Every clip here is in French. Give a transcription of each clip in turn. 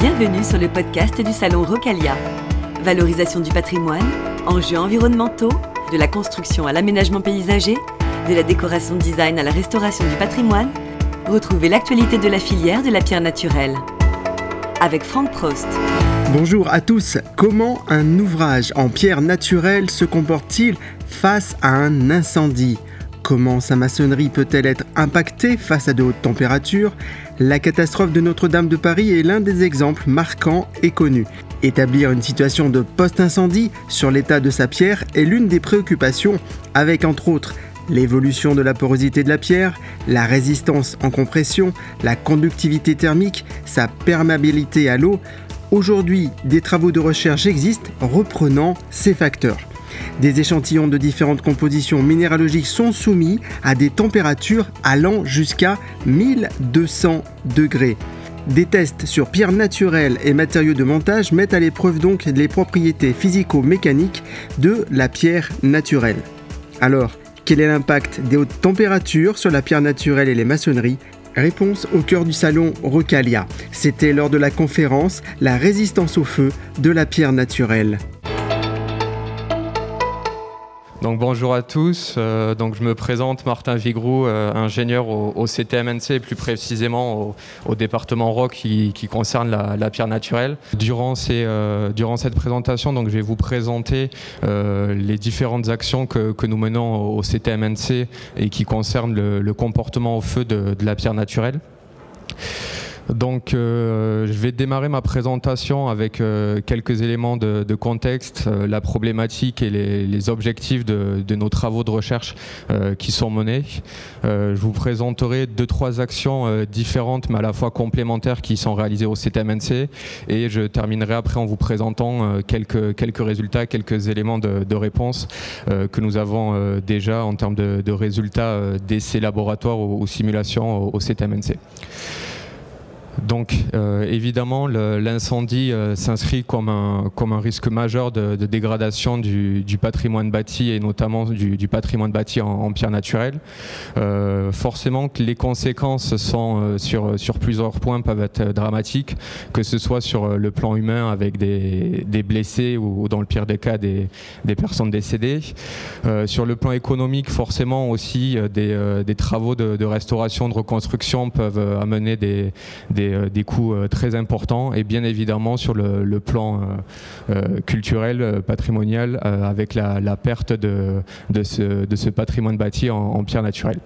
Bienvenue sur le podcast du Salon Rocalia. Valorisation du patrimoine, enjeux environnementaux, de la construction à l'aménagement paysager, de la décoration design à la restauration du patrimoine, retrouvez l'actualité de la filière de la pierre naturelle. Avec Franck Prost. Bonjour à tous. Comment un ouvrage en pierre naturelle se comporte-t-il face à un incendie? Comment sa maçonnerie peut-elle être impactée face à de hautes températures? La catastrophe de Notre-Dame de Paris est l'un des exemples marquants et connus. Établir une situation de post-incendie sur l'état de sa pierre est l'une des préoccupations, avec entre autres l'évolution de la porosité de la pierre, la résistance en compression, la conductivité thermique, sa perméabilité à l'eau. Aujourd'hui, des travaux de recherche existent reprenant ces facteurs. Des échantillons de différentes compositions minéralogiques sont soumis à des températures allant jusqu'à 1200 degrés. Des tests sur pierres naturelles et matériaux de montage mettent à l'épreuve donc les propriétés physico-mécaniques de la pierre naturelle. Alors, quel est l'impact des hautes températures sur la pierre naturelle et les maçonneries? Réponse au cœur du salon Rocalia. C'était lors de la conférence La résistance au feu de la pierre naturelle. Bonjour à tous. Euh, donc je me présente Martin Vigrou, euh, ingénieur au, CTMNC plus précisément au, département ROC qui, concerne la, pierre naturelle. Durant, euh, cette présentation, je vais vous présenter les différentes actions que, nous menons au, CTMNC et qui concernent le, comportement au feu de la pierre naturelle. Donc, euh, je vais démarrer ma présentation avec euh, quelques éléments de, contexte, euh, la problématique et les, objectifs de, nos travaux de recherche qui sont menés. je vous présenterai deux, trois actions différentes, mais à la fois complémentaires, qui sont réalisées au CTMNC. Et je terminerai après en vous présentant quelques, quelques résultats, quelques éléments de, réponse que nous avons déjà en termes de, résultats d'essais laboratoires ou, simulations au CTMNC. Donc euh, évidemment, l'incendie euh, s'inscrit comme un, comme un risque majeur de, dégradation du, patrimoine bâti et notamment du, patrimoine bâti en, pierre naturelle. Euh, forcément les conséquences sont sur, sur plusieurs points peuvent être dramatiques, que ce soit sur le plan humain avec des, des blessés ou, dans le pire des cas des, des personnes décédées. sur le plan économique, forcément aussi des, des travaux de, de, restauration, de reconstruction peuvent amener des, des euh, des, coûts euh, très importants et bien évidemment sur le, plan euh, culturel, patrimonial, avec la, perte de, ce, patrimoine bâti en pierre naturelle.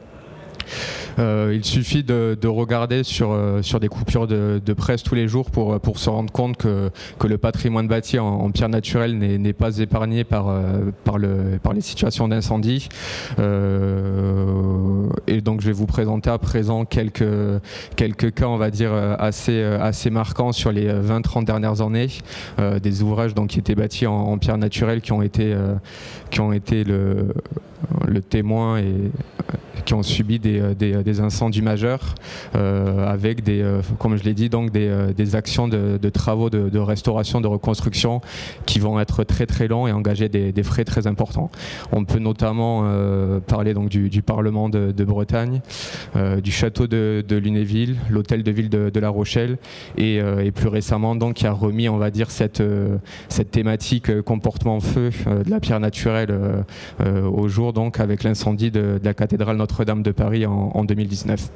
Euh, il suffit de, regarder sur, euh, sur des coupures de, presse tous les jours pour, pour se rendre compte que, que le patrimoine bâti en, pierre naturelle n'est pas épargné par, euh, par, le, par les situations d'incendie. et donc je vais vous présenter à présent quelques, quelques cas, on va dire, assez, assez marquants sur les 20-30 dernières années, des ouvrages donc, qui étaient bâtis en, pierre naturelle qui ont été, qui ont été le, le témoin et qui ont subi des, euh, euh, incendies majeurs euh, avec des, comme je l'ai dit, donc des, actions de, travaux de, restauration, de reconstruction qui vont être très très longs et engager des, frais très importants. On peut notamment parler donc du, Parlement de, Bretagne, du château de, Lunéville, l'hôtel de ville de, La Rochelle et, plus récemment donc qui a remis on va dire cette, thématique comportement feu de la pierre naturelle au jour donc avec l'incendie de, la cathédrale Notre notre-Dame de Paris en, 2019.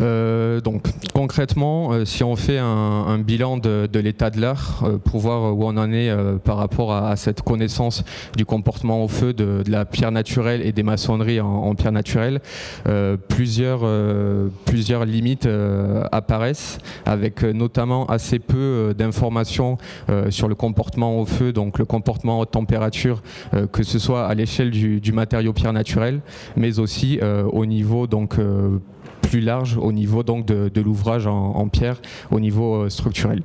Euh, donc concrètement, euh, si on fait un, bilan de, l'état de l'art euh, pour voir où on en est par rapport à, cette connaissance du comportement au feu de, la pierre naturelle et des maçonneries en, pierre naturelle, plusieurs, limites apparaissent, avec notamment assez peu d'informations sur le comportement au feu, donc le comportement haute température, que ce soit à l'échelle du, du, matériau pierre naturelle, mais aussi au niveau donc plus large au niveau donc de, l'ouvrage en, pierre, au niveau euh, structurel.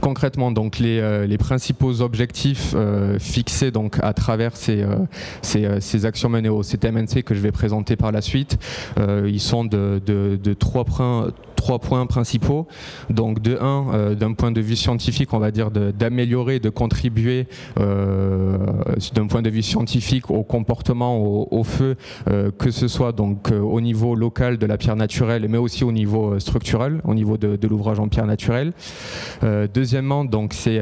Concrètement, donc les, euh, principaux objectifs euh, fixés donc à travers ces, ces, actions menées au CTMNC que je vais présenter par la suite, ils sont de, trois, trois points principaux. Donc de un, d'un point de vue scientifique, on va dire d'améliorer, de, contribuer d'un point de vue scientifique au comportement au, feu, que ce soit donc au niveau local de la pierre naturelle, mais aussi au niveau structurel, au niveau de, l'ouvrage en pierre naturelle. deuxièmement, donc c'est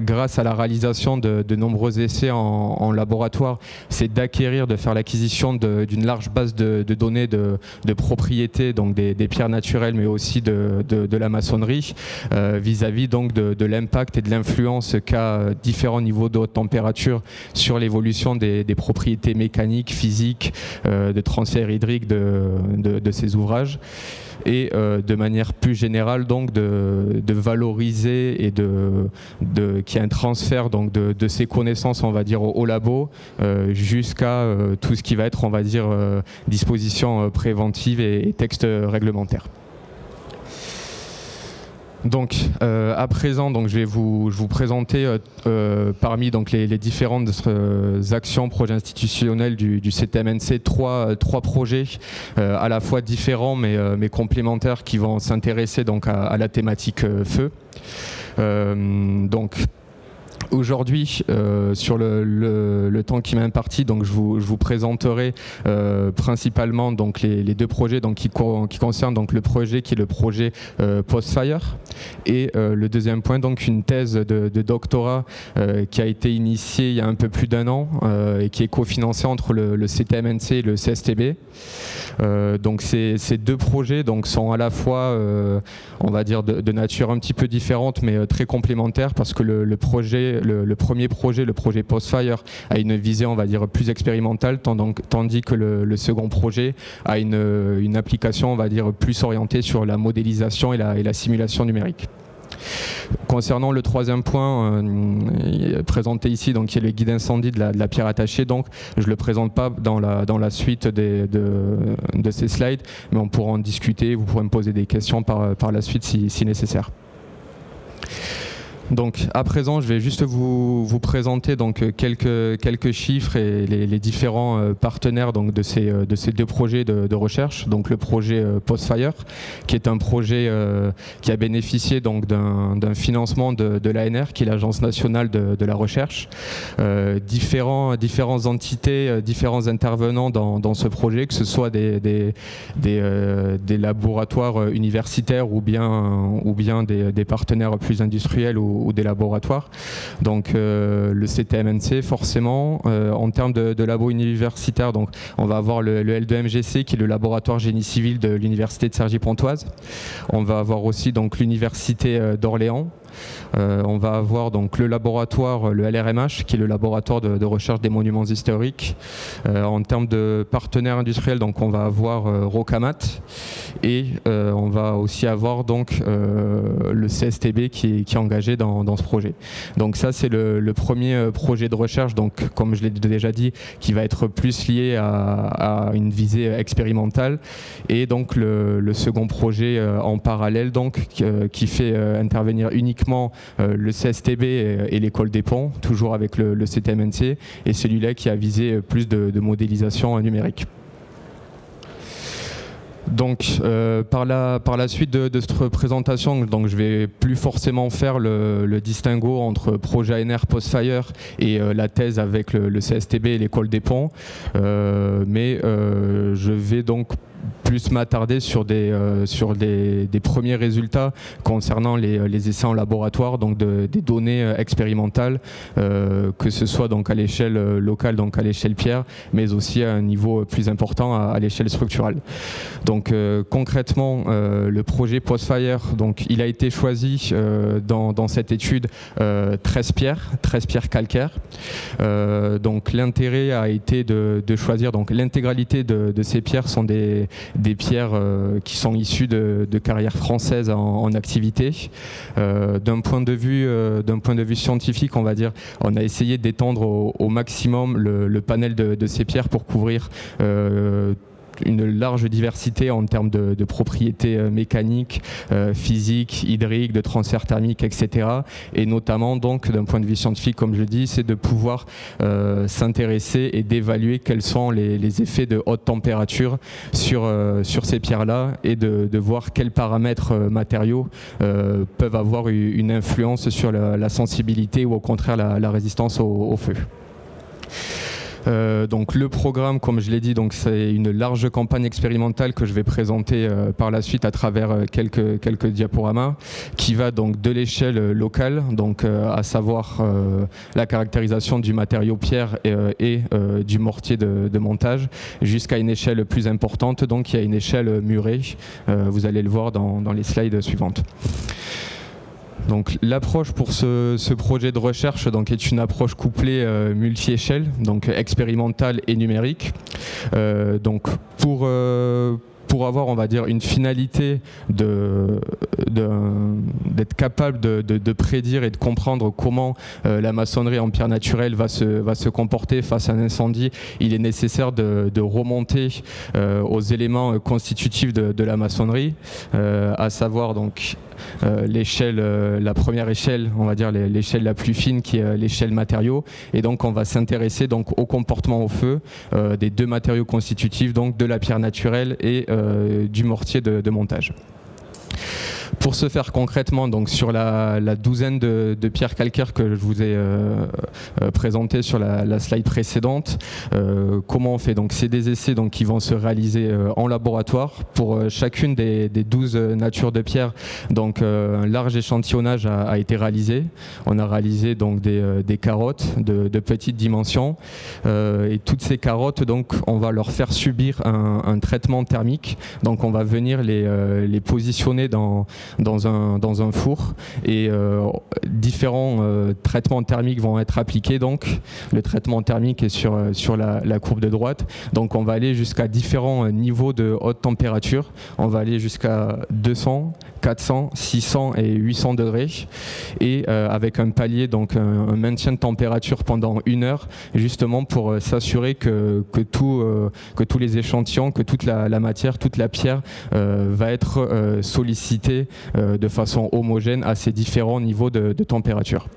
grâce à la réalisation de, nombreux essais en, laboratoire, c'est d'acquérir, de faire l'acquisition d'une large base de, données de, propriétés, donc des, pierres naturelles, mais aussi de, la maçonnerie, euh, vis-à-vis donc de, l'impact et de l'influence qu'a différents niveaux de haute température sur l'évolution des, propriétés mécaniques, physiques, euh, de transfert hydrique de ces ouvrages et euh, de manière plus générale donc de, valoriser et de, qu'il y ait un transfert donc de, ces connaissances on va dire au, labo euh, jusqu'à euh, tout ce qui va être on va dire disposition préventive et, et texte réglementaire. Donc, euh, à présent, donc, je vais vous, vous présenter euh, euh, parmi donc, les, différentes actions, projets institutionnels du, CTMNC, trois, trois projets à la fois différents mais, mais complémentaires qui vont s'intéresser donc à, à, la thématique feu. donc, Aujourd'hui, euh, sur le, temps qui m'a imparti, donc je vous, présenterai euh, principalement donc les, deux projets donc qui, concernent donc le projet qui est le projet euh, Postfire et le deuxième point donc une thèse de, doctorat qui a été initiée il y a un peu plus d'un an et qui est cofinancée entre le, CTMNC et le CSTB. donc ces, ces, deux projets donc sont à la fois on va dire de, nature un petit peu différente mais très complémentaires parce que le projet le, premier projet, le projet Postfire, a une visée, on va dire, plus expérimentale, tandis que le, second projet a une, application, on va dire, plus orientée sur la modélisation et la, simulation numérique. Concernant le troisième point euh, présenté ici, donc qui est le guide incendie de la, pierre attachée, donc je ne le présente pas dans la, suite de, ces slides, mais on pourra en discuter, vous pourrez me poser des questions par la suite si nécessaire. Donc à présent, je vais juste vous, présenter donc quelques, quelques chiffres et les, différents euh, partenaires donc de ces, euh, de ces deux projets de, recherche. Donc le projet euh, Postfire, qui est un projet qui a bénéficié donc d'un financement de, l'ANR, qui est l'Agence nationale de, la recherche. différents, différentes entités, différents intervenants dans, ce projet, que ce soit des, des, des, laboratoires universitaires ou bien, ou bien des, des partenaires plus industriels ou ou, des laboratoires. Donc euh, le CTMNC, forcément, euh, en termes de, de labo universitaire, donc on va avoir le, L2MGC qui est le laboratoire génie civil de l'université de Cergy-Pontoise. On va avoir aussi donc l'université euh, d'Orléans on va avoir donc le laboratoire, le LRMH, qui est le laboratoire de, recherche des monuments historiques. Euh, en termes de partenaires industriels, donc on va avoir euh, Rocamat et on va aussi avoir donc le CSTB qui est, engagé dans, ce projet. Donc ça c'est le, premier projet de recherche, donc comme je l'ai déjà dit, qui va être plus lié à, une visée expérimentale et donc le, second projet en parallèle donc qui fait intervenir uniquement euh, le CSTB et, l'école des ponts, toujours avec le, CTMNC, et celui-là qui a visé euh, plus de, modélisation numérique. Donc, euh, par, la, par la suite de, cette présentation, donc je vais plus forcément faire le, distinguo entre projet ANR Postfire et la thèse avec le, le, CSTB et l'école des ponts, mais je vais donc plus m'attarder sur des euh, sur des, premiers résultats concernant les, les, essais en laboratoire, donc des données euh, expérimentales, euh, que ce soit donc à l'échelle locale, donc à l'échelle pierre, mais aussi à un niveau plus important à, l'échelle structurelle. Donc concrètement, le projet Postfire, donc il a été choisi dans, dans, cette étude 13 pierres, 13 pierres calcaires. donc l'intérêt a été de, de choisir donc l'intégralité de, de, ces pierres sont des, des pierres euh, qui sont issues de, carrières françaises en, activité. Euh, d'un point de vue, euh, d'un point de vue scientifique, on va dire, on a essayé d'étendre au, maximum le, panel de, ces pierres pour couvrir une large diversité en termes de, propriétés mécaniques, physiques, hydriques, de transfert thermique, etc. Et notamment, donc, d'un point de vue scientifique, comme je dis, c'est de pouvoir s'intéresser et d'évaluer quels sont les, effets de haute température sur, sur ces pierres-là et de, voir quels paramètres matériaux peuvent avoir une influence sur la, sensibilité ou au contraire la, résistance au feu. Euh, donc le programme, comme je l'ai dit, donc c'est une large campagne expérimentale que je vais présenter euh, par la suite à travers euh, quelques quelques diaporamas, qui va donc de l'échelle locale, donc à savoir la caractérisation du matériau pierre et, du mortier de, de montage, jusqu'à une échelle plus importante, donc il y a une échelle murée. vous allez le voir dans, dans les slides suivantes. Donc l'approche pour ce, projet de recherche donc, est une approche couplée euh, multi-échelle, donc expérimentale et numérique. Euh, donc pour euh, pour avoir, on va dire, une finalité de, d'être capable de, prédire et de comprendre comment euh, la maçonnerie en pierre naturelle va se, va se comporter face à un incendie, il est nécessaire de, remonter euh, aux éléments constitutifs de, la maçonnerie, euh, à savoir donc l'échelle, la première échelle, on va dire l'échelle la plus fine qui est l'échelle matériaux, et donc on va s'intéresser donc au comportement au feu des deux matériaux constitutifs, donc de la pierre naturelle et du mortier de montage. Pour ce faire concrètement, donc sur la, douzaine de, pierres calcaires que je vous ai euh, euh, présentées sur la, slide précédente, euh, comment on fait? Donc c'est des essais donc, qui vont se réaliser en laboratoire pour chacune des, douze natures de pierres. Donc un large échantillonnage a, été réalisé. On a réalisé donc des, carottes de, petites dimensions et toutes ces carottes donc on va leur faire subir un, traitement thermique. Donc on va venir les positionner dans un, four et euh, différents euh, traitements thermiques vont être appliqués. Donc le traitement thermique est sur, euh, la, courbe de droite. Donc on va aller jusqu'à différents niveaux de haute température. On va aller jusqu'à 200, 400, 600 et 800 degrés et avec un palier, donc un, maintien de température pendant une heure, justement pour s'assurer que, que, tout, que tous les échantillons, que toute la, matière, toute la pierre va être sollicitée euh, de façon homogène à ces différents niveaux de, température.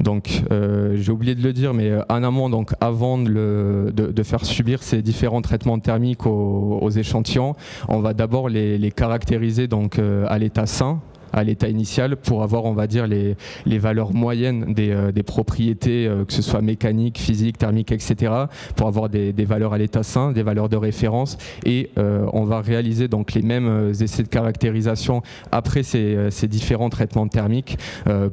Donc, euh, j'ai oublié de le dire, mais euh, en amont, donc avant de, faire subir ces différents traitements thermiques aux, échantillons, on va d'abord les, les, caractériser donc à l'état sain, à l'état initial pour avoir, on va dire, les, les valeurs moyennes des, euh, des propriétés, euh, que ce soit mécanique, physique, thermique, etc., pour avoir des, des valeurs à l'état sain, des valeurs de référence. Et euh, on va réaliser donc les mêmes essais de caractérisation après ces, ces différents traitements thermiques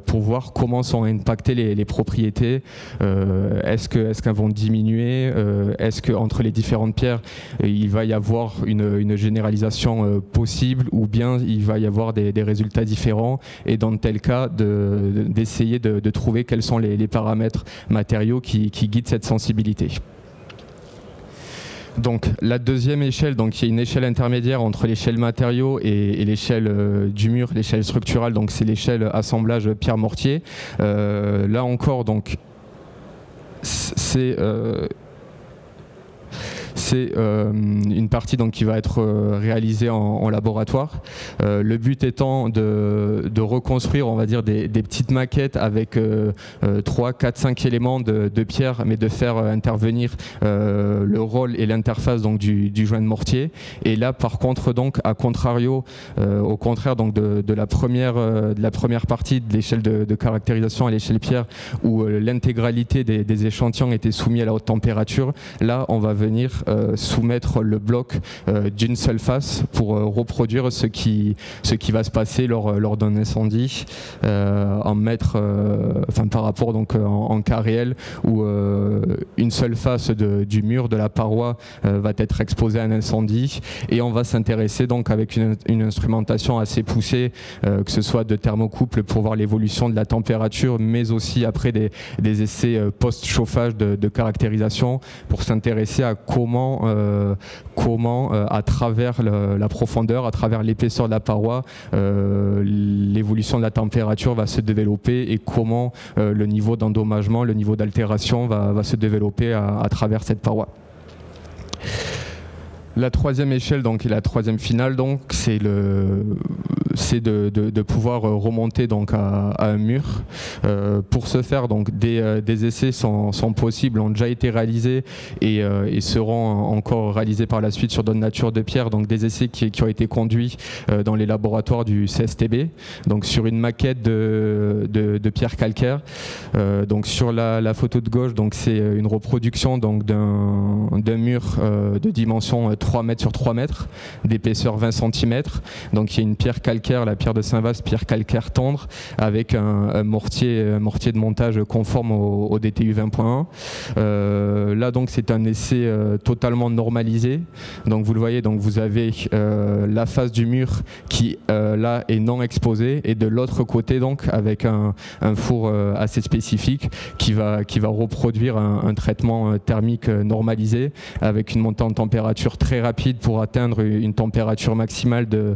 pour voir comment sont impactées les, propriétés. est-ce qu'elles est vont diminuer Est-ce qu'entre les différentes pierres, il va y avoir une, une généralisation possible ou bien il va y avoir des, des résultats différents et dans tel cas d'essayer de, trouver quels sont les, paramètres matériaux qui, guident cette sensibilité. Donc la deuxième échelle, donc il y a une échelle intermédiaire entre l'échelle matériaux et, l'échelle euh, du mur, l'échelle structurale, donc c'est l'échelle assemblage pierre-mortier. Euh, là encore, donc c'est euh, c'est euh, une partie donc, qui va être euh, réalisée en, laboratoire. Euh, le but étant de, reconstruire, on va dire, des, petites maquettes avec 3, 4, 5 éléments de, pierre, mais de faire intervenir le rôle et l'interface du, joint de mortier. Et là, par contre, donc, à contrario, au contraire donc de, la première de la première partie de l'échelle de, caractérisation à l'échelle pierre, où l'intégralité des, des échantillons était soumis à la haute température, là, on va venir soumettre le bloc euh, d'une seule face pour euh, reproduire ce qui, ce qui va se passer lors, lors d'un incendie en mettre, enfin par rapport donc en, cas réel où une seule face de, du mur de la paroi va être exposée à un incendie. Et on va s'intéresser donc avec une, une, instrumentation assez poussée, que ce soit de thermocouple pour voir l'évolution de la température, mais aussi après des, des essais post-chauffage de, de caractérisation pour s'intéresser à comment euh, comment, euh, à travers la profondeur, à travers l'épaisseur de la paroi, euh, l'évolution de la température va se développer et comment le niveau d'endommagement, le niveau d'altération va, se développer à, travers cette paroi. La troisième échelle, donc, et la troisième finale, donc, c'est de, pouvoir remonter donc à, un mur. Euh, pour ce faire, donc, des, euh, essais sont, possibles, ont déjà été réalisés et, euh, et, seront encore réalisés par la suite sur d'autres natures de pierre. Donc, des essais qui, ont été conduits dans les laboratoires du CSTB, donc sur une maquette de, pierre calcaire. donc, sur la, la, photo de gauche, donc, c'est une reproduction donc d'un, d'un mur de dimension 3 mètres sur 3 mètres, d'épaisseur 20 cm. Donc il y a une pierre calcaire, la pierre de Saint-Vaast, pierre calcaire tendre, avec un, mortier, mortier de montage conforme au, DTU 20.1. Euh, là donc c'est un essai euh, totalement normalisé. Donc vous le voyez, donc vous avez euh, la face du mur qui là est non exposée et de l'autre côté donc avec un, four assez spécifique qui va, qui va reproduire un, un traitement thermique normalisé avec une montée en température très rapide pour atteindre une température maximale de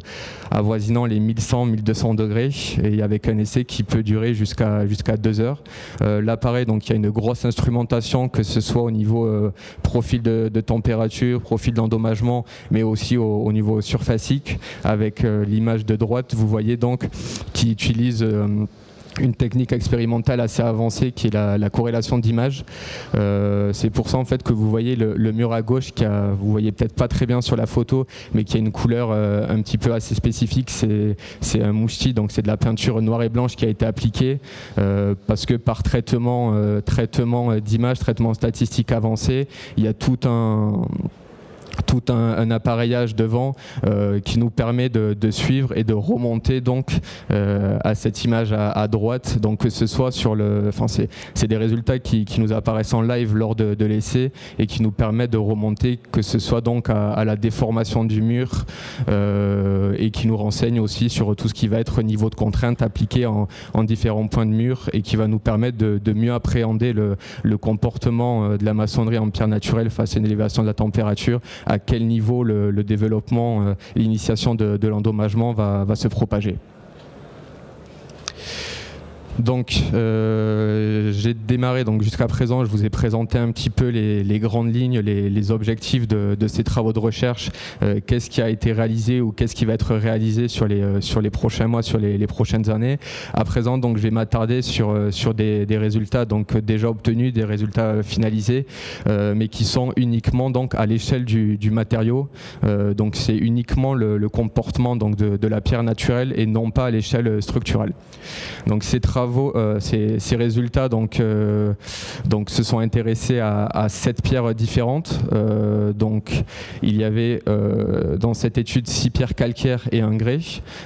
avoisinant les 1100-1200 degrés et avec un essai qui peut durer jusqu'à jusqu'à deux heures. Euh, L'appareil, donc il y a une grosse instrumentation, que ce soit au niveau euh, profil de, température, profil d'endommagement, mais aussi au, niveau surfacique. Avec euh, l'image de droite, vous voyez donc qui utilise une technique expérimentale assez avancée qui est la, corrélation d'image. Euh, c'est pour ça en fait que vous voyez le, mur à gauche qui a, vous voyez peut-être pas très bien sur la photo, mais qui a une couleur euh, un petit peu assez spécifique. C'est un mousti, donc c'est de la peinture noire et blanche qui a été appliquée euh, parce que par traitement, traitement d'image, traitement statistique avancé, il y a tout un tout un, appareillage devant euh, qui nous permet de, suivre et de remonter donc euh, à cette image à, droite. Donc que ce soit sur le enfin c'est des résultats qui, nous apparaissent en live lors de, l'essai et qui nous permettent de remonter que ce soit donc à, la déformation du mur euh, et qui nous renseigne aussi sur tout ce qui va être niveau de contrainte appliqué en, différents points de mur et qui va nous permettre de, mieux appréhender le, le, comportement de la maçonnerie en pierre naturelle face à une élévation de la température à quel niveau le, développement, euh, l'initiation de, l'endommagement va, se propager. Donc, euh, j'ai démarré. Donc, jusqu'à présent, je vous ai présenté un petit peu les, grandes lignes, les, objectifs de, ces travaux de recherche. Euh, qu'est-ce qui a été réalisé ou qu'est-ce qui va être réalisé sur les euh, sur les prochains mois, sur les, prochaines années. À présent, donc, je vais m'attarder sur sur des, résultats donc déjà obtenus, des résultats finalisés, mais qui sont uniquement donc à l'échelle du, matériau. donc, c'est uniquement le, comportement donc de, de la pierre naturelle et non pas à l'échelle structurelle. Donc, ces travaux euh, ces, résultats donc, euh, donc, se sont intéressés à, sept pierres différentes. Euh, donc, il y avait dans cette étude six pierres calcaires et un grès.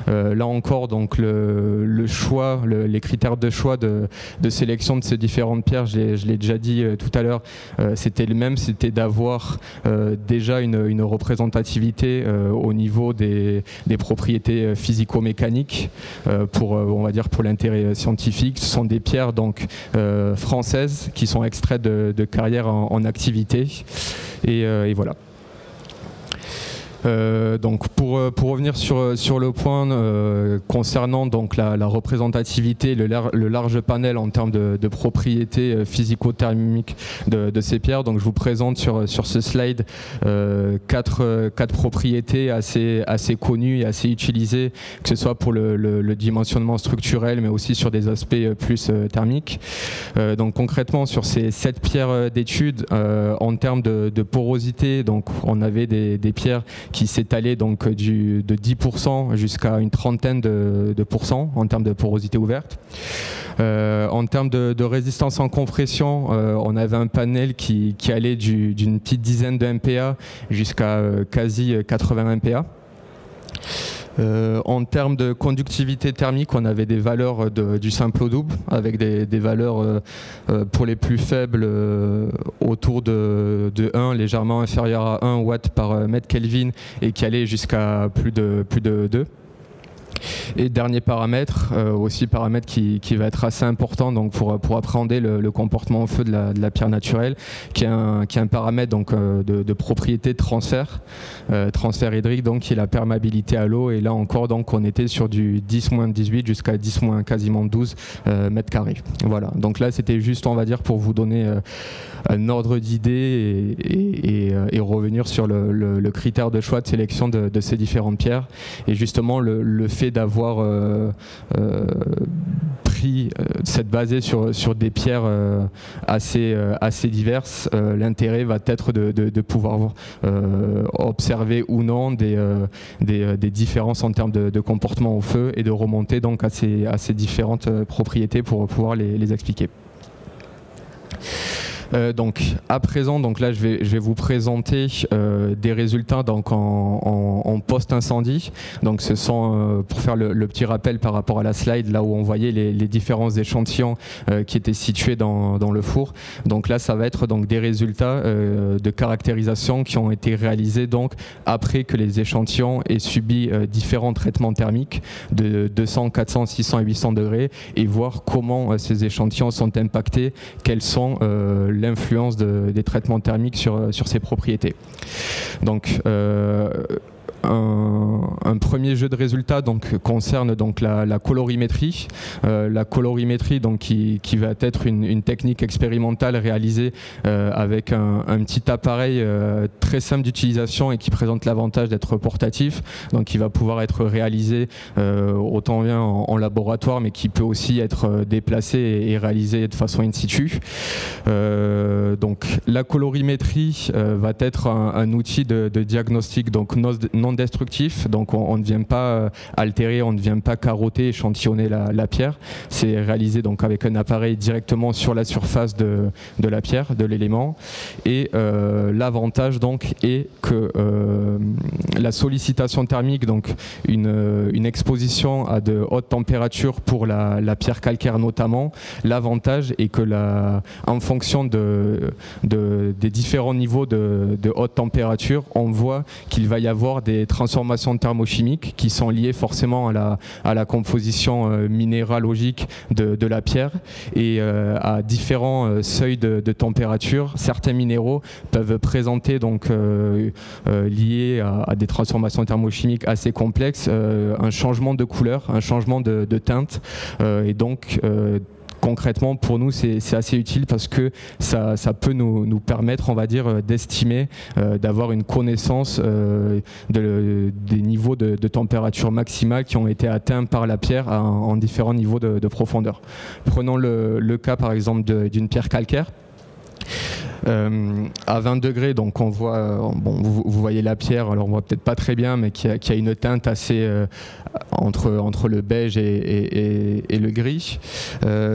là encore, donc, le, choix, les critères de choix de, sélection de ces différentes pierres, je l'ai déjà dit tout à l'heure, c'était le même, c'était d'avoir déjà une, représentativité au niveau des, des propriétés physico-mécaniques pour, on va dire, pour l'intérêt scientifique ce sont des pierres donc euh, françaises qui sont extraites de, carrières en, activité. Euh, et voilà. Euh, donc pour, euh, pour revenir sur, sur le point euh, concernant donc la, représentativité, le, le, large panel en termes de, de propriétés physico-thermiques de, de, ces pierres, donc je vous présente sur, sur ce slide quatre, quatre propriétés assez, assez connues et assez utilisées, que ce soit pour le, le, dimensionnement structurel, mais aussi sur des aspects plus thermiques. donc concrètement sur ces sept pierres d'études, en termes de, de, porosité, donc on avait des, des pierres qui s'étalait donc du, de 10% jusqu'à une trentaine de, de, pourcents en termes de porosité ouverte. Euh, en termes de, résistance en compression, euh, on avait un panel qui, allait d'une petite dizaine de MPa jusqu'à euh, quasi 80 MPa. Euh, en termes de conductivité thermique, on avait des valeurs du simple au double, avec des, valeurs euh, euh, pour les plus faibles autour de, 1, légèrement inférieur à 1 watt par mètre Kelvin, et qui allaient jusqu'à plus de, plus de 2. Et dernier paramètre, aussi paramètre qui, va être assez important donc pour, pour appréhender le, comportement au feu de la, pierre naturelle, qui est un, qui est un paramètre donc, de, de propriété de transfert, transfert hydrique, donc qui est la perméabilité à l'eau. Et là encore, donc, on était sur du 10-18 jusqu'à 10- quasiment 12 mètres carrés. Voilà, donc là c'était juste, on va dire, pour vous donner un ordre d'idée et, euh, revenir sur le, critère de choix de sélection de, ces différentes pierres. Et justement, le, d'avoir euh, euh, pris cette basée sur, sur des pierres assez, diverses, l'intérêt va être de, pouvoir observer ou non des, différences en termes de, comportement au feu et de remonter donc à ces, à ces différentes propriétés pour pouvoir les expliquer. Euh, donc à présent, donc là je vais, vous présenter euh, des résultats donc en, post-incendie. Donc ce sont, euh, pour faire le, petit rappel par rapport à la slide, là où on voyait les, différents échantillons qui étaient situés dans, le four. Donc là ça va être donc des résultats de caractérisation qui ont été réalisés donc après que les échantillons aient subi différents traitements thermiques de 200, 400, 600 et 800 degrés et voir comment ces échantillons sont impactés, quels sont l'influence des traitements thermiques sur, sur ces propriétés. Donc, un, premier jeu de résultats donc, concerne donc la, colorimétrie. Euh, la colorimétrie donc, qui, qui va être une, technique expérimentale réalisée euh, avec un, petit appareil euh, très simple d'utilisation et qui présente l'avantage d'être portatif, donc qui va pouvoir être réalisé autant bien en, laboratoire mais qui peut aussi être déplacé et, réalisé de façon in situ. donc la colorimétrie va être un, outil de, diagnostic donc non destructif, donc on, ne vient pas euh, altérer, on ne vient pas carotter, échantillonner la, pierre. C'est réalisé donc avec un appareil directement sur la surface de, la pierre, de l'élément. Et euh, l'avantage donc est que euh, la sollicitation thermique, donc une, une, exposition à de hautes températures pour la, pierre calcaire notamment, l'avantage est que la, en fonction de, de des différents niveaux de, de haute température, on voit qu'il va y avoir des transformations thermochimiques qui sont liées forcément à la, composition euh, minéralogique de, de, la pierre et euh, à différents euh, seuils de, température. Certains minéraux peuvent présenter donc liés à, des transformations thermochimiques assez complexes un changement de couleur, un changement de, de teinte et donc concrètement, pour nous, c'est assez utile parce que ça, peut nous, permettre, on va dire, euh, d'estimer, euh, d'avoir une connaissance euh, des niveaux de, température maximale qui ont été atteints par la pierre en différents niveaux de, profondeur. Prenons le cas, par exemple, d'une pierre calcaire. Euh, à 20 degrés, donc on voit, euh, bon, vous, voyez la pierre, alors on voit peut-être pas très bien, mais qui a, une teinte assez euh, entre, entre le beige et, le gris.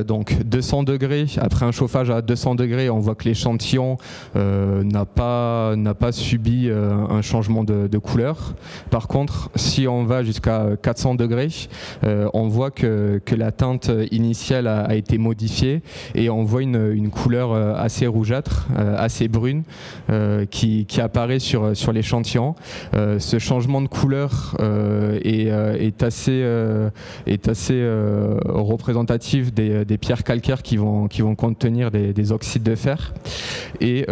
donc 200 degrés, après un chauffage à 200 degrés, on voit que l'échantillon n'a pas, pas subi un changement de, couleur. Par contre, si on va jusqu'à 400 degrés, on voit que, que, la teinte initiale a, été modifiée et on voit une, une couleur assez rougeâtre. Euh, assez brune euh, qui, apparaît sur, sur l'échantillon. Euh, ce changement de couleur est, assez, représentatif des, pierres calcaires qui vont, contenir des, oxydes de fer. Et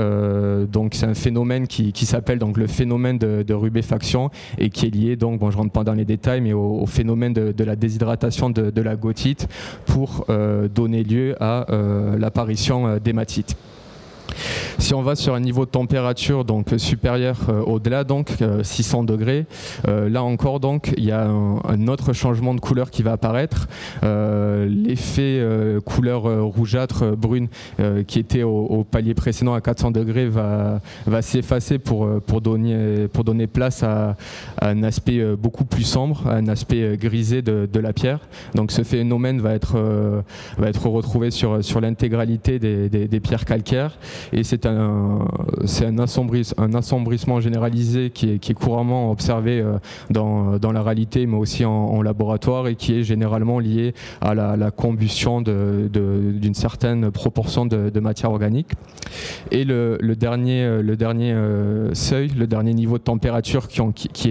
donc c'est un phénomène qui, s'appelle donc le phénomène de, rubéfaction et qui est lié donc, bon je rentre pas dans les détails, mais au, phénomène de, la déshydratation de, de la gotite pour donner lieu à l'apparition d'hématite. Si on va sur un niveau de température donc supérieur euh, au-delà donc 600 euh, degrés, euh, là encore donc il y a un, autre changement de couleur qui va apparaître. L'effet couleur rougeâtre brune qui était au, palier précédent à 400 degrés va, s'effacer pour, pour, donner, pour donner place à, un aspect beaucoup plus sombre, un aspect grisé de, la pierre. Donc ce phénomène va être, va être retrouvé sur, sur l'intégralité des pierres calcaires et c'est un, un, un, assombrissement généralisé qui est, qui est couramment observé dans, dans, la réalité, mais aussi en, laboratoire et qui est généralement lié à la, combustion d'une certaine proportion de, matière organique. Et le, dernier, le dernier seuil, le dernier niveau de température qui,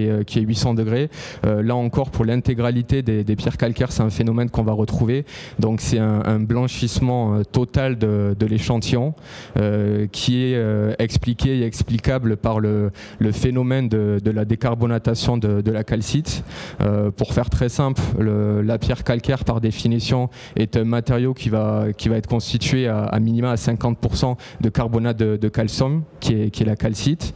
est, qui est 800 degrés, là encore pour l'intégralité des, pierres calcaires, c'est un phénomène qu'on va retrouver. Donc c'est un, blanchissement euh, total de, l'échantillon euh, qui est euh, expliqué et explicable par le, phénomène de, la décarbonatation de, la calcite. pour faire très simple, la pierre calcaire par définition est un matériau qui va, qui va être constitué à, minima à 50% de carbonate de, calcium qui est, qui est la calcite.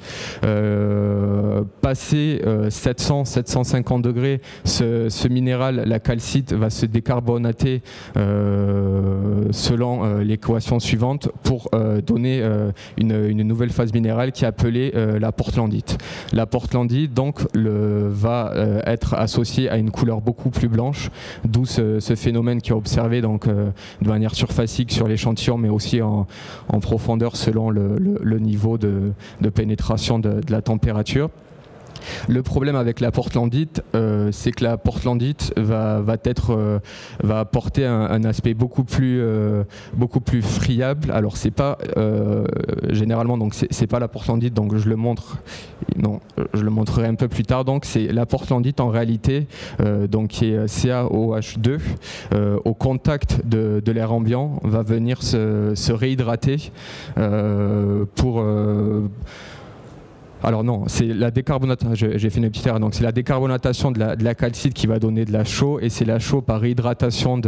passé 700-750 degrés, ce, minéral, la calcite, va se décarbonater euh, selon euh, l'équation suivante pour euh, donner une, nouvelle phase minérale qui est appelée la portlandite. La portlandite donc va être associée à une couleur beaucoup plus blanche, d'où ce, phénomène qui est observé donc de manière surfacique sur l'échantillon, mais aussi en, profondeur selon le, niveau de, pénétration de la température. Le problème avec la portlandite, euh, c'est que la portlandite va, va, être, euh, va apporter un, aspect beaucoup plus, euh, beaucoup plus friable. Alors c'est pas généralement donc c'est pas la portlandite, donc je le montre. Non, je le montrerai un peu plus tard. Donc c'est la portlandite en réalité, donc qui est CaOH2, au contact de, de l'air ambiant, va venir se, se réhydrater pour alors non, c'est la décarbonatation, j'ai fait une petite erreur, donc c'est la décarbonatation de la, calcite qui va donner de la chaux et c'est la chaux par réhydratation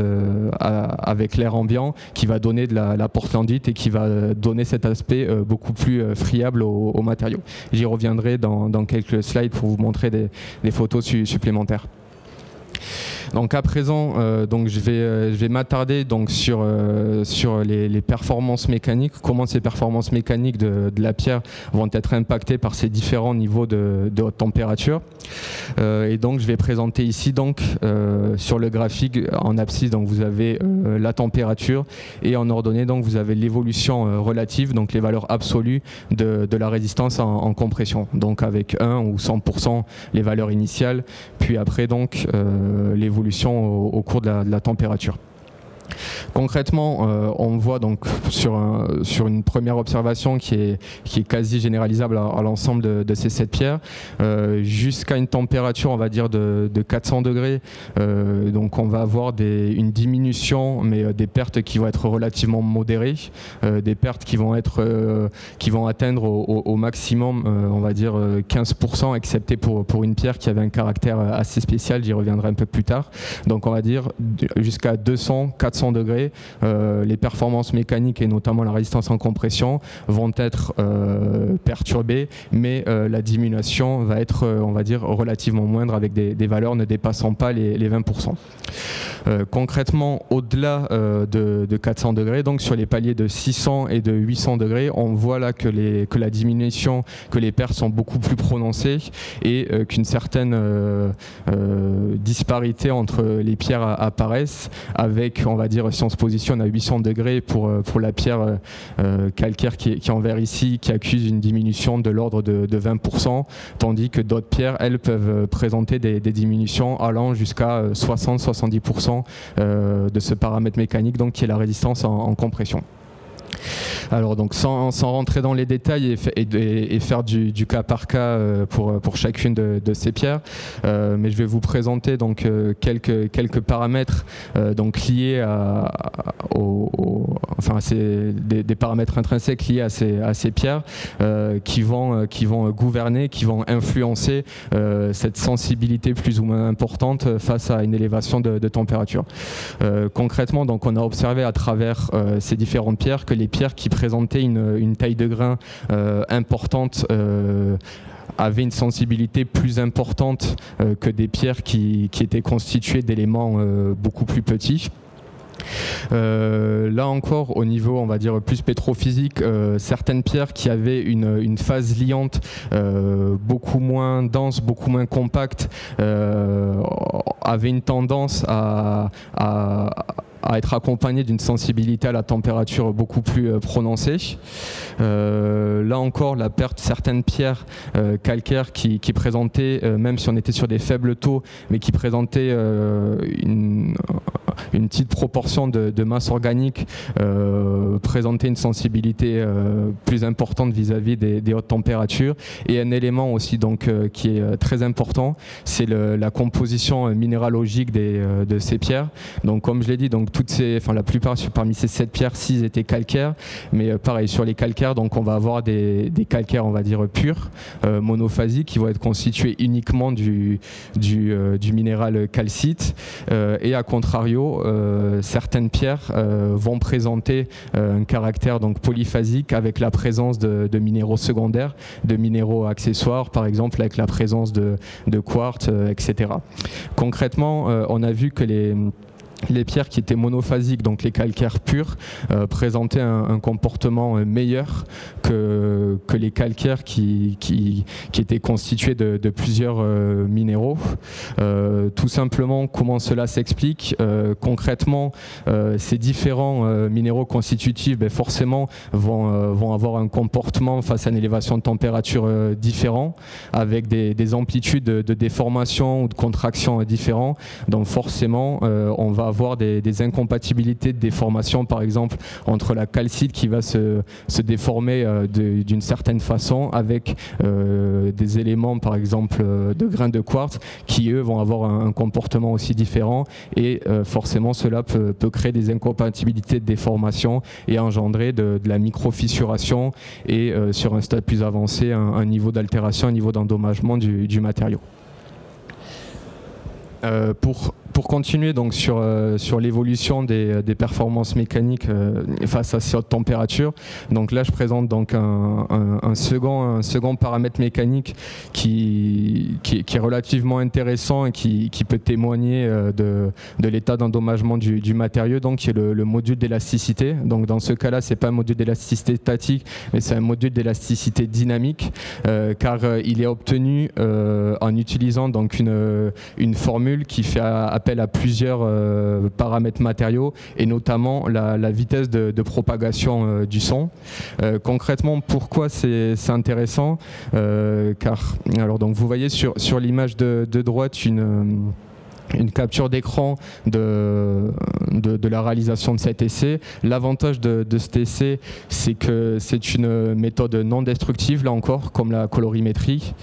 avec l'air ambiant qui va donner de la, portlandite et qui va donner cet aspect euh, beaucoup plus euh, friable au, matériau. J'y reviendrai dans, quelques slides pour vous montrer des, photos supplémentaires. Donc à présent, euh, donc je vais, euh, je vais m'attarder donc sur, euh, sur les, performances mécaniques, comment ces performances mécaniques de, la pierre vont être impactées par ces différents niveaux de, haute température. et donc je vais présenter ici donc sur le graphique en abscisse donc vous avez la température. Et en ordonnée donc vous avez l'évolution relative donc les valeurs absolues de, la résistance en, compression. Donc avec 1 ou 100% les valeurs initiales. Puis après donc l'évolution au, cours de la température. Concrètement, euh, on voit donc sur, une première observation qui est, quasi généralisable à, l'ensemble de, ces sept pierres, euh, jusqu'à une température, on va dire, de, 400 degrés. Euh, donc on va avoir une diminution, mais des pertes qui vont être relativement modérées, des pertes qui vont, atteindre au, maximum, on va dire, 15%, excepté pour, pour une pierre qui avait un caractère assez spécial, j'y reviendrai un peu plus tard. Donc on va dire jusqu'à 200, 400 degrés, euh, les performances mécaniques et notamment la résistance en compression vont être euh, perturbées, mais euh, la diminution va être, on va dire, relativement moindre avec des, valeurs ne dépassant pas les, 20%. concrètement, au-delà de, 400 degrés, donc sur les paliers de 600 et de 800 degrés, on voit là que, les, que la diminution, que les pertes sont beaucoup plus prononcées et qu'une certaine disparité entre les pierres apparaissent avec, on va dire, si on se positionne à 800 degrés pour, euh, pour la pierre euh, euh, calcaire qui est, en vert ici, qui accuse une diminution de l'ordre de, 20%, tandis que d'autres pierres, elles, peuvent présenter des, diminutions allant jusqu'à 60-70% de ce paramètre mécanique, donc qui est la résistance en compression. Alors donc sans, rentrer dans les détails et, faire du, cas par cas euh, pour, pour chacune de, ces pierres, euh, mais je vais vous présenter donc euh, quelques, quelques paramètres donc liés à, enfin des, des, paramètres intrinsèques liés à ces, à ces pierres qui vont qui vont gouverner, qui vont influencer cette sensibilité plus ou moins importante face à une élévation de, de température. concrètement, donc on a observé à travers ces différentes pierres que les pierres qui présentaient une, taille de grain euh, importante euh, avaient une sensibilité plus importante euh, que des pierres qui, étaient constituées d'éléments beaucoup plus petits. là encore, au niveau, on va dire plus pétrophysique, certaines pierres qui avaient une, phase liante beaucoup moins dense, beaucoup moins compacte, avaient une tendance à être accompagné d'une sensibilité à la température beaucoup plus prononcée. là encore, la perte de certaines pierres calcaires qui, présentaient, même si on était sur des faibles taux, mais qui présentaient une, petite proportion de, masse organique euh, présenter une sensibilité euh, plus importante vis-à-vis des, hautes températures. Et un élément aussi donc, euh, qui est très important, c'est la composition minéralogique de ces pierres. Donc comme je l'ai dit, donc, toutes ces, enfin, la plupart parmi ces sept pierres, six étaient calcaires. Mais pareil, sur les calcaires, donc, on va avoir des, calcaires, on va dire, purs, monophasiques, qui vont être constitués uniquement du, du minéral calcite. et à contrario, euh, certaines pierres euh, vont présenter euh, un caractère donc polyphasique avec la présence de, minéraux secondaires, de minéraux accessoires, par exemple avec la présence de quartz, etc. Concrètement, on a vu que les les pierres qui étaient monophasiques, donc les calcaires purs, euh, présentaient un, comportement euh, meilleur que, les calcaires qui, étaient constitués de, plusieurs euh, minéraux. tout simplement, comment cela s'explique? Concrètement, ces différents minéraux constitutifs, ben, forcément, vont, vont avoir un comportement face à une élévation de température différent, avec des, amplitudes de, de, déformation ou de contraction différents. Donc forcément, on va avoir des, incompatibilités de déformation, par exemple, entre la calcite qui va se, déformer euh, d'une certaine façon avec euh, des éléments, par exemple, euh, de grains de quartz qui, eux, vont avoir un, comportement aussi différent et forcément, cela peut, créer des incompatibilités de déformation et engendrer de, la microfissuration et sur un stade plus avancé, un, niveau d'altération, un niveau d'endommagement du matériau. Pour pour continuer donc sur, euh, sur l'évolution des, des, performances mécaniques euh, face à ces hautes températures, donc là je présente donc un, second, un second paramètre mécanique qui, qui, est relativement intéressant et qui, qui peut témoigner euh, de, de l'état d'endommagement du, du, matériau, donc qui est le, le module d'élasticité. Donc dans ce cas-là, c'est pas un module d'élasticité statique, mais c'est un module d'élasticité dynamique, car il est obtenu en utilisant donc une, une formule qui fait appel à plusieurs euh, paramètres matériaux et notamment la, vitesse de, propagation euh, du son. Euh, concrètement, pourquoi c'est intéressant Car, alors donc vous voyez sur, sur l'image de, droite une une capture d'écran de, de, la réalisation de cet essai. L'avantage de, de, cet essai, c'est que c'est une méthode non destructive, là encore, comme la colorimétrie.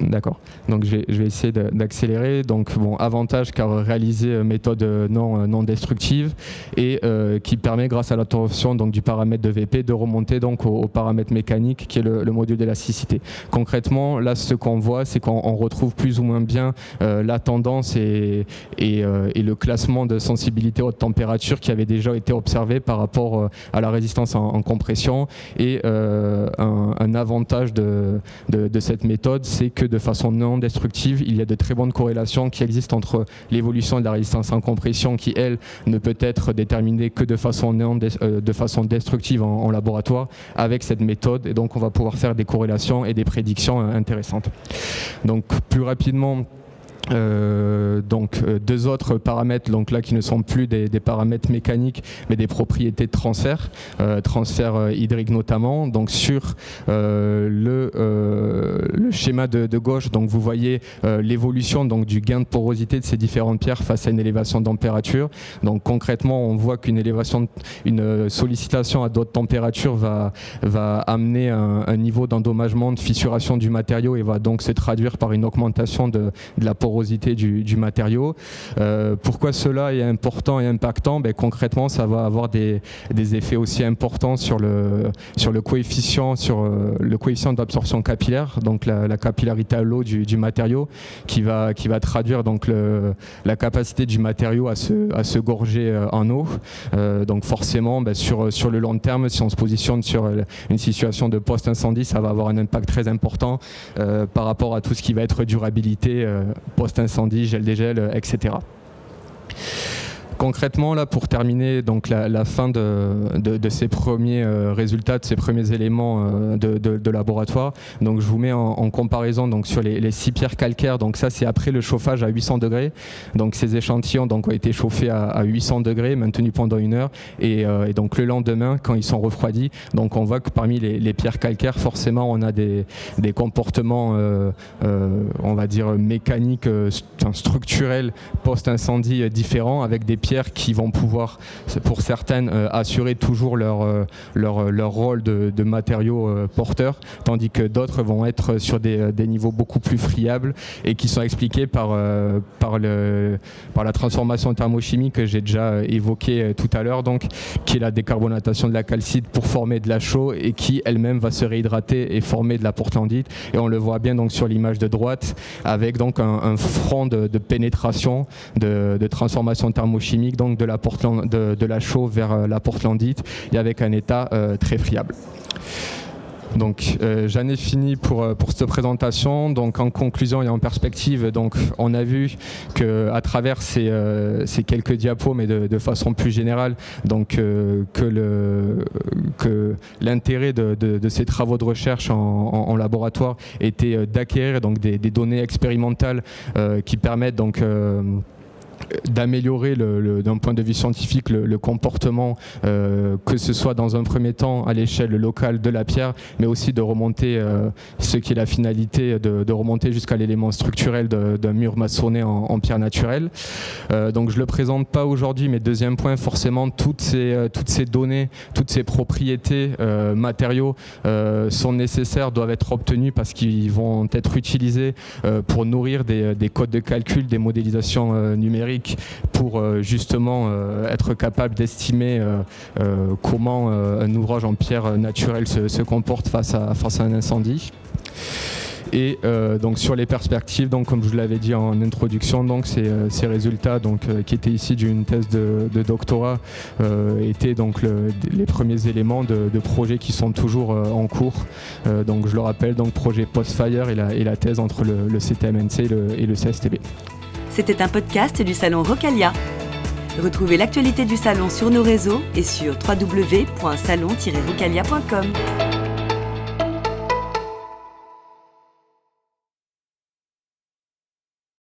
D'accord. Donc je vais, essayer d'accélérer. Donc bon, avantage car réalisé euh, méthode euh, non, euh, non destructive et qui permet grâce à l'attention donc du paramètre de VP de remonter donc au, paramètre mécanique qui est le, module d'élasticité. Concrètement, là ce qu'on voit, c'est qu'on retrouve plus ou moins bien la tendance et, et, le classement de sensibilité haute température qui avait déjà été observé par rapport à la résistance en, compression. Et un, avantage de, de, de cette méthode, c'est que de façon non destructive, il y a de très bonnes corrélations qui existent entre l'évolution de la résistance en compression qui, elle, ne peut être déterminée que de façon, non euh, de façon destructive en, laboratoire avec cette méthode. Et donc, on va pouvoir faire des corrélations et des prédictions euh, intéressantes. Donc, plus rapidement, euh, donc euh, deux autres paramètres donc là qui ne sont plus des, paramètres mécaniques mais des propriétés de transfert euh, transfert hydrique notamment. Donc sur le, le schéma de, gauche donc vous voyez l'évolution donc du gain de porosité de ces différentes pierres face à une élévation de température. Donc concrètement on voit qu'une élévation une sollicitation à d'autres températures va va amener un, niveau d'endommagement de fissuration du matériau et va donc se traduire par une augmentation de, de la porosité du, matériau. Euh, pourquoi cela est important et impactant? Ben, Concrètement, ça va avoir des, effets aussi importants sur le, sur le coefficient, euh, coefficient d'absorption capillaire, donc la, capillarité à l'eau du, matériau, qui va, qui va traduire donc le, la capacité du matériau à se, à se gorger euh, en eau. donc forcément, ben, sur, sur le long terme, si on se positionne sur une situation de post-incendie, ça va avoir un impact très important par rapport à tout ce qui va être durabilité post incendie gel dégel, etc. concrètement, là, pour terminer donc la, fin de, ces premiers euh, résultats, de ces premiers éléments euh, de, laboratoire, donc je vous mets en, comparaison donc sur les, six pierres calcaires. Donc ça, c'est après le chauffage à 800 degrés. Donc ces échantillons donc ont été chauffés à, 800 degrés, maintenus pendant une heure, et, et, donc le lendemain, quand ils sont refroidis, donc on voit que parmi les, pierres calcaires, forcément, on a des, des comportements, on va dire mécaniques, structurels post-incendie différents, avec des qui vont pouvoir, pour certaines, euh, assurer toujours leur, euh, leur, euh, leur rôle de, de matériaux porteurs, tandis que d'autres vont être sur des, des, niveaux beaucoup plus friables et qui sont expliqués par, par, le, par la transformation thermochimique que j'ai déjà évoquée tout à l'heure, donc qui est la décarbonatation de la calcite pour former de la chaux et qui elle-même va se réhydrater et former de la portlandite. Et on le voit bien donc sur l'image de droite avec donc un, front de, pénétration, de transformation thermochimique donc de la, de, la chaux vers euh, la portlandite et avec un état euh, très friable. Donc euh, j'en ai fini pour, pour cette présentation. Donc en conclusion et en perspective, donc on a vu que à travers ces, ces quelques diapos, mais de, façon plus générale, donc que le que l'intérêt de, de, ces travaux de recherche en, laboratoire était d'acquérir des, des, données expérimentales qui permettent donc d'améliorer d'un point de vue scientifique le, comportement, euh, que ce soit dans un premier temps à l'échelle locale de la pierre, mais aussi de remonter, euh, ce qui est la finalité, de, remonter jusqu'à l'élément structurel d'un mur maçonné en, pierre naturelle. Euh, donc je le présente pas aujourd'hui, mais deuxième point, forcément, toutes ces, données, toutes ces propriétés matériaux sont nécessaires, doivent être obtenues parce qu'ils vont être utilisés pour nourrir des codes de calcul, des modélisations numériques pour euh, justement euh, être capable d'estimer euh, comment un ouvrage en pierre naturelle se, comporte face à, face à un incendie. Et donc sur les perspectives, donc comme je l'avais dit en introduction, donc ces, résultats donc qui étaient ici d'une thèse de, doctorat étaient donc les premiers éléments de, projets qui sont toujours en cours. donc je le rappelle, donc projet Postfire et la, et la thèse entre le, CTMNC et le CSTB. C'était un podcast du salon Rocalia. Retrouvez l'actualité du salon sur nos réseaux et sur www.salon-rocalia.com.